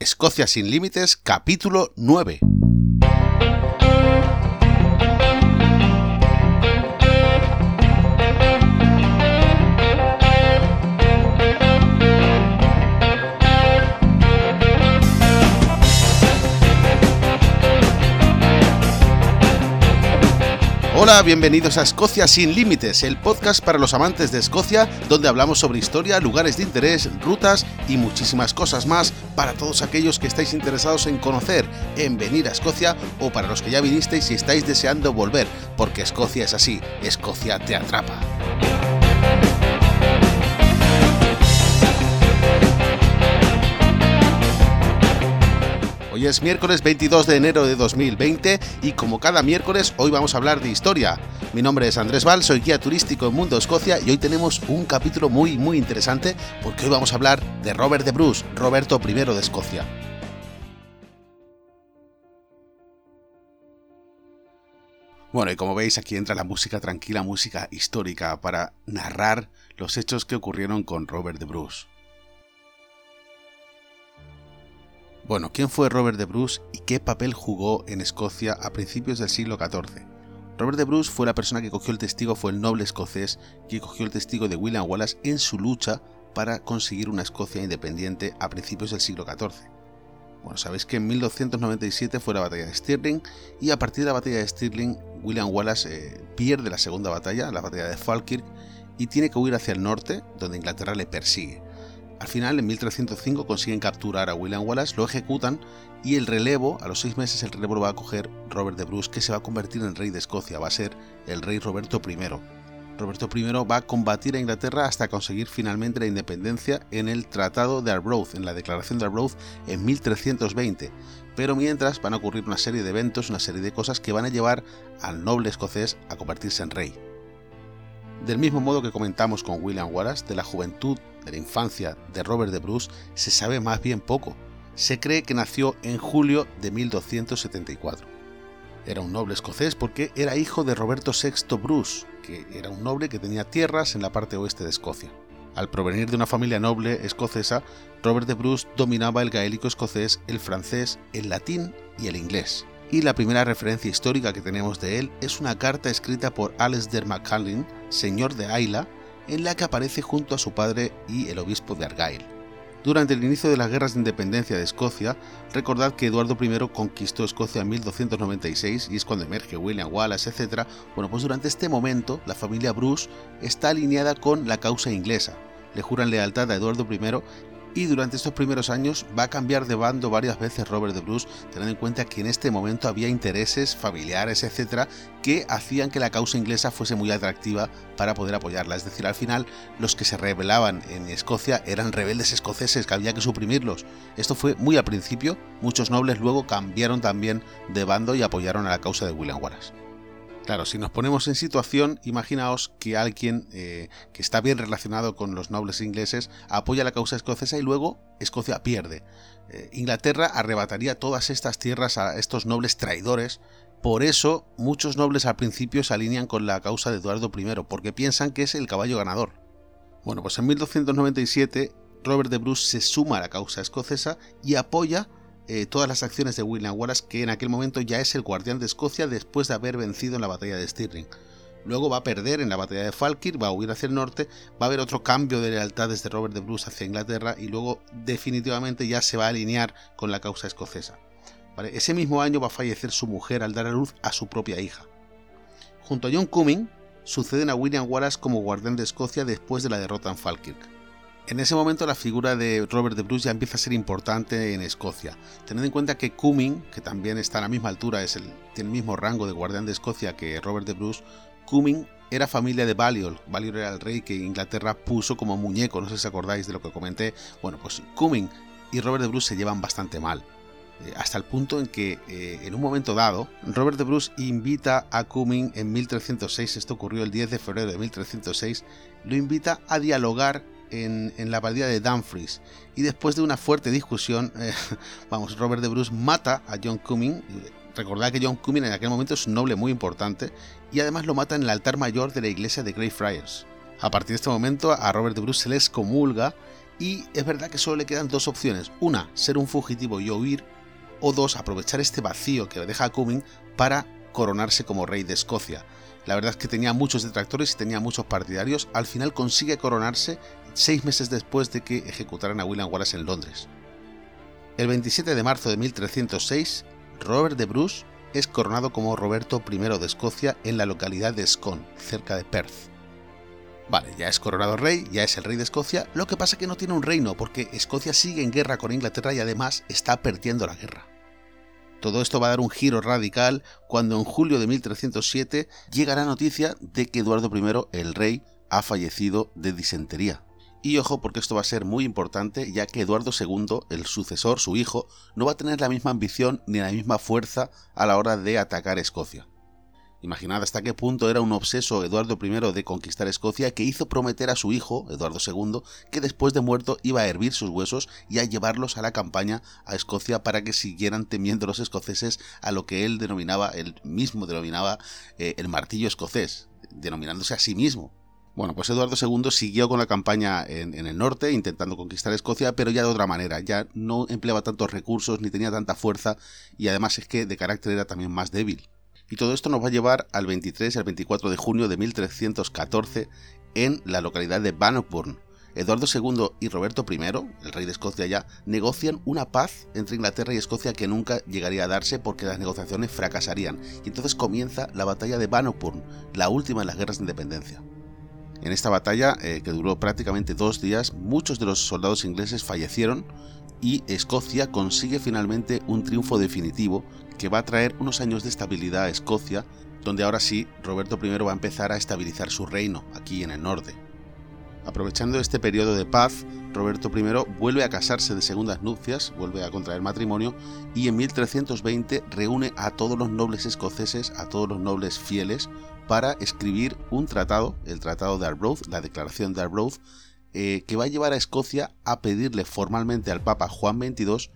Escocia sin Límites, capítulo 9. Hola, bienvenidos a Escocia sin Límites, el podcast para los amantes de Escocia, donde hablamos sobre historia, lugares de interés, rutas y muchísimas cosas más para todos aquellos que estáis interesados en conocer, en venir a Escocia o para los que ya vinisteis y estáis deseando volver, porque Escocia es así, Escocia te atrapa. Es miércoles 22 de enero de 2020 y como cada miércoles hoy vamos a hablar de historia. Mi nombre es Andrés Val, soy guía turístico en Mundo Escocia y hoy tenemos un capítulo muy muy interesante porque hoy vamos a hablar de Robert de Bruce, Roberto I de Escocia. Bueno, y como veis aquí entra la música tranquila, música histórica para narrar los hechos que ocurrieron con Robert de Bruce. Bueno, ¿quién fue Robert de Bruce y qué papel jugó en Escocia a principios del siglo XIV? Robert de Bruce fue la persona que cogió el testigo, fue el noble escocés que cogió el testigo de William Wallace en su lucha para conseguir una Escocia independiente a principios del siglo XIV. Bueno, sabéis que en 1297 fue la batalla de Stirling y a partir de la batalla de Stirling William Wallace eh, pierde la segunda batalla, la batalla de Falkirk, y tiene que huir hacia el norte, donde Inglaterra le persigue. Al final, en 1305, consiguen capturar a William Wallace, lo ejecutan y el relevo, a los seis meses, el relevo lo va a coger Robert de Bruce, que se va a convertir en rey de Escocia, va a ser el rey Roberto I. Roberto I va a combatir a Inglaterra hasta conseguir finalmente la independencia en el Tratado de Arbroath, en la Declaración de Arbroath en 1320. Pero mientras van a ocurrir una serie de eventos, una serie de cosas que van a llevar al noble escocés a convertirse en rey. Del mismo modo que comentamos con William Wallace, de la juventud, de la infancia de Robert de Bruce se sabe más bien poco. Se cree que nació en julio de 1274. Era un noble escocés porque era hijo de Roberto VI Bruce, que era un noble que tenía tierras en la parte oeste de Escocia. Al provenir de una familia noble escocesa, Robert de Bruce dominaba el gaélico escocés, el francés, el latín y el inglés y la primera referencia histórica que tenemos de él es una carta escrita por Alasdair MacCallin, señor de Ayla, en la que aparece junto a su padre y el obispo de Argyll. Durante el inicio de las guerras de independencia de Escocia, recordad que Eduardo I conquistó Escocia en 1296 y es cuando emerge William Wallace, etc. Bueno, pues durante este momento la familia Bruce está alineada con la causa inglesa. Le juran lealtad a Eduardo I y durante estos primeros años va a cambiar de bando varias veces Robert de Bruce, teniendo en cuenta que en este momento había intereses familiares, etcétera, que hacían que la causa inglesa fuese muy atractiva para poder apoyarla. Es decir, al final los que se rebelaban en Escocia eran rebeldes escoceses que había que suprimirlos. Esto fue muy al principio, muchos nobles luego cambiaron también de bando y apoyaron a la causa de William Wallace. Claro, si nos ponemos en situación, imaginaos que alguien eh, que está bien relacionado con los nobles ingleses apoya la causa escocesa y luego Escocia pierde. Eh, Inglaterra arrebataría todas estas tierras a estos nobles traidores. Por eso muchos nobles al principio se alinean con la causa de Eduardo I, porque piensan que es el caballo ganador. Bueno, pues en 1297 Robert de Bruce se suma a la causa escocesa y apoya eh, todas las acciones de William Wallace, que en aquel momento ya es el guardián de Escocia después de haber vencido en la batalla de Stirling. Luego va a perder en la batalla de Falkirk, va a huir hacia el norte, va a haber otro cambio de lealtades de Robert de Bruce hacia Inglaterra y luego definitivamente ya se va a alinear con la causa escocesa. Ese mismo año va a fallecer su mujer al dar a luz a su propia hija. Junto a John Cumming, suceden a William Wallace como guardián de Escocia después de la derrota en Falkirk. En ese momento la figura de Robert de Bruce ya empieza a ser importante en Escocia, teniendo en cuenta que Cumming, que también está a la misma altura, es el, tiene el mismo rango de guardián de Escocia que Robert de Bruce, Cumming era familia de Balliol. Balliol era el rey que Inglaterra puso como muñeco, no sé si acordáis de lo que comenté. Bueno, pues Cumming y Robert de Bruce se llevan bastante mal. Eh, hasta el punto en que eh, en un momento dado, Robert de Bruce invita a Cumming en 1306, esto ocurrió el 10 de febrero de 1306, lo invita a dialogar en, la abadía de Dumfries. Y después de una fuerte discusión, eh, vamos, Robert de Bruce mata a John Cumming. Recordad que John Cumming en aquel momento es un noble muy importante y además lo mata en el altar mayor de la iglesia de Greyfriars. A partir de este momento a Robert de Bruce se le excomulga y es verdad que solo le quedan dos opciones. Una, ser un fugitivo y huir, o dos, aprovechar este vacío que deja a Cumming para coronarse como rey de Escocia. La verdad es que tenía muchos detractores y tenía muchos partidarios. Al final consigue coronarse seis meses después de que ejecutaran a William Wallace en Londres. El 27 de marzo de 1306, Robert de Bruce es coronado como Roberto I de Escocia en la localidad de Scone, cerca de Perth. Vale, ya es coronado rey, ya es el rey de Escocia, lo que pasa que no tiene un reino porque Escocia sigue en guerra con Inglaterra y además está perdiendo la guerra. Todo esto va a dar un giro radical cuando en julio de 1307 llega la noticia de que Eduardo I, el rey, ha fallecido de disentería. Y ojo porque esto va a ser muy importante ya que Eduardo II, el sucesor, su hijo, no va a tener la misma ambición ni la misma fuerza a la hora de atacar Escocia. Imaginad hasta qué punto era un obseso Eduardo I de conquistar Escocia que hizo prometer a su hijo, Eduardo II, que después de muerto iba a hervir sus huesos y a llevarlos a la campaña a Escocia para que siguieran temiendo los escoceses a lo que él denominaba, él mismo denominaba eh, el martillo escocés, denominándose a sí mismo. Bueno, pues Eduardo II siguió con la campaña en, en, el norte, intentando conquistar Escocia, pero ya de otra manera, ya no empleaba tantos recursos ni tenía tanta fuerza y además es que de carácter era también más débil. Y todo esto nos va a llevar al 23 y al 24 de junio de 1314 en la localidad de Bannockburn. Eduardo II y Roberto I, el rey de Escocia ya, negocian una paz entre Inglaterra y Escocia que nunca llegaría a darse porque las negociaciones fracasarían. Y entonces comienza la batalla de Bannockburn, la última de las guerras de independencia. En esta batalla, eh, que duró prácticamente dos días, muchos de los soldados ingleses fallecieron y Escocia consigue finalmente un triunfo definitivo que va a traer unos años de estabilidad a Escocia, donde ahora sí Roberto I va a empezar a estabilizar su reino, aquí en el norte. Aprovechando este periodo de paz, Roberto I vuelve a casarse de segundas nupcias, vuelve a contraer matrimonio y en 1320 reúne a todos los nobles escoceses, a todos los nobles fieles, para escribir un tratado, el Tratado de Arbroath, la Declaración de Arbroath, eh, que va a llevar a Escocia a pedirle formalmente al Papa Juan XXII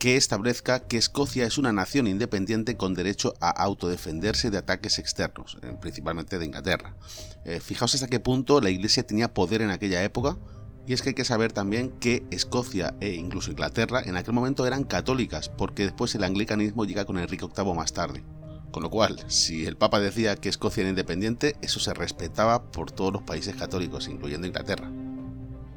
que establezca que Escocia es una nación independiente con derecho a autodefenderse de ataques externos, eh, principalmente de Inglaterra. Eh, fijaos hasta qué punto la Iglesia tenía poder en aquella época, y es que hay que saber también que Escocia e incluso Inglaterra en aquel momento eran católicas, porque después el anglicanismo llega con Enrique VIII más tarde. Con lo cual, si el Papa decía que Escocia era independiente, eso se respetaba por todos los países católicos, incluyendo Inglaterra.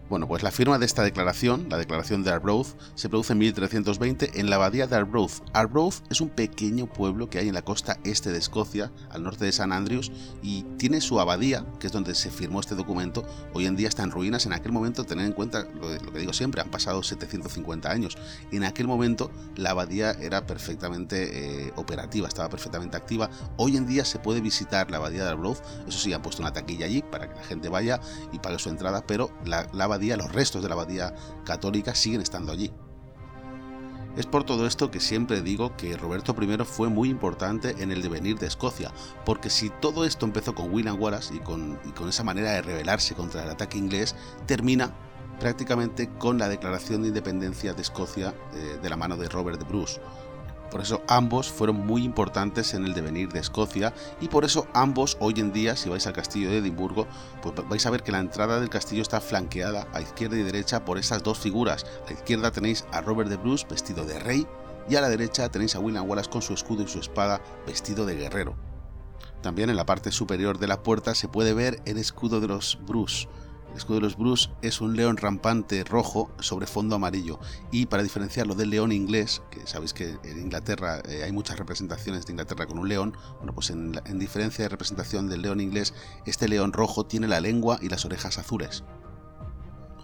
Bueno, pues la firma de esta declaración, la declaración de Arbroath, se produce en 1320 en la abadía de Arbroath. Arbroath es un pequeño pueblo que hay en la costa este de Escocia, al norte de San Andrews, y tiene su abadía, que es donde se firmó este documento. Hoy en día está en ruinas. En aquel momento, tener en cuenta lo, que digo siempre, han pasado 750 años. En aquel momento, la abadía era perfectamente eh, operativa, estaba perfectamente activa. Hoy en día se puede visitar la abadía de Arbroath. Eso sí, han puesto una taquilla allí para que la gente vaya y pague su entrada, pero la, la abadía los restos de la abadía católica siguen estando allí. Es por todo esto que siempre digo que Roberto I fue muy importante en el devenir de Escocia, porque si todo esto empezó con William Wallace y con, esa manera de rebelarse contra el ataque inglés, termina prácticamente con la declaración de independencia de Escocia eh, de la mano de Robert de Bruce. Por eso ambos fueron muy importantes en el devenir de Escocia y por eso ambos hoy en día, si vais al castillo de Edimburgo, pues vais a ver que la entrada del castillo está flanqueada a izquierda y derecha por esas dos figuras. A la izquierda tenéis a Robert de Bruce vestido de rey y a la derecha tenéis a William Wallace con su escudo y su espada vestido de guerrero. También en la parte superior de la puerta se puede ver el escudo de los Bruce, el escudo de los Bruce es un león rampante rojo sobre fondo amarillo y para diferenciarlo del león inglés, que sabéis que en Inglaterra eh, hay muchas representaciones de Inglaterra con un león, bueno pues en, en diferencia de representación del león inglés, este león rojo tiene la lengua y las orejas azules.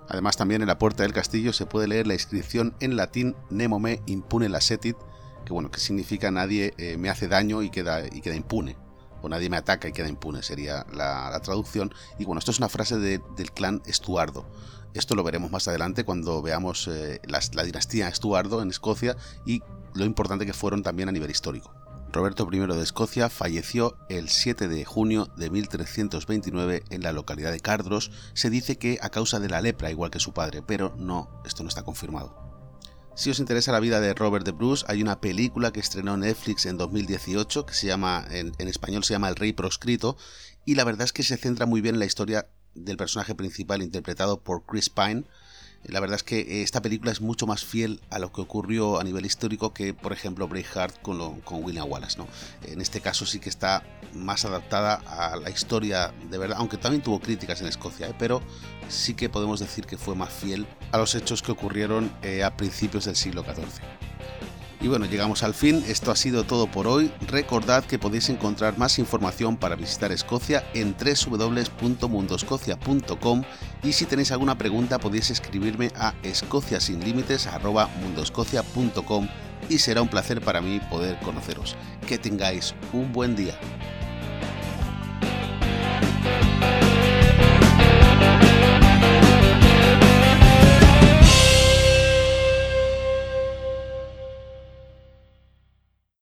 Además también en la puerta del castillo se puede leer la inscripción en latín Nemo me impune lacetit, que bueno, que significa nadie eh, me hace daño y queda, y queda impune o nadie me ataca y queda impune, sería la, traducción. Y bueno, esto es una frase del clan Estuardo. Esto lo veremos más adelante cuando veamos eh, la, dinastía Estuardo en Escocia y lo importante que fueron también a nivel histórico. Roberto I de Escocia falleció el 7 de junio de 1329 en la localidad de Cardros. Se dice que a causa de la lepra, igual que su padre, pero no, esto no está confirmado. Si os interesa la vida de Robert de Bruce, hay una película que estrenó Netflix en 2018 que se llama, en, español se llama El Rey Proscrito, y la verdad es que se centra muy bien en la historia del personaje principal interpretado por Chris Pine. La verdad es que esta película es mucho más fiel a lo que ocurrió a nivel histórico que, por ejemplo, Braveheart con, con William Wallace. ¿no? En este caso sí que está más adaptada a la historia de verdad, aunque también tuvo críticas en Escocia, ¿eh? pero sí que podemos decir que fue más fiel a los hechos que ocurrieron eh, a principios del siglo XIV. Y bueno, llegamos al fin, esto ha sido todo por hoy. Recordad que podéis encontrar más información para visitar Escocia en www.mundoscocia.com y si tenéis alguna pregunta podéis escribirme a escociasinlímites.mundoscocia.com y será un placer para mí poder conoceros. Que tengáis un buen día.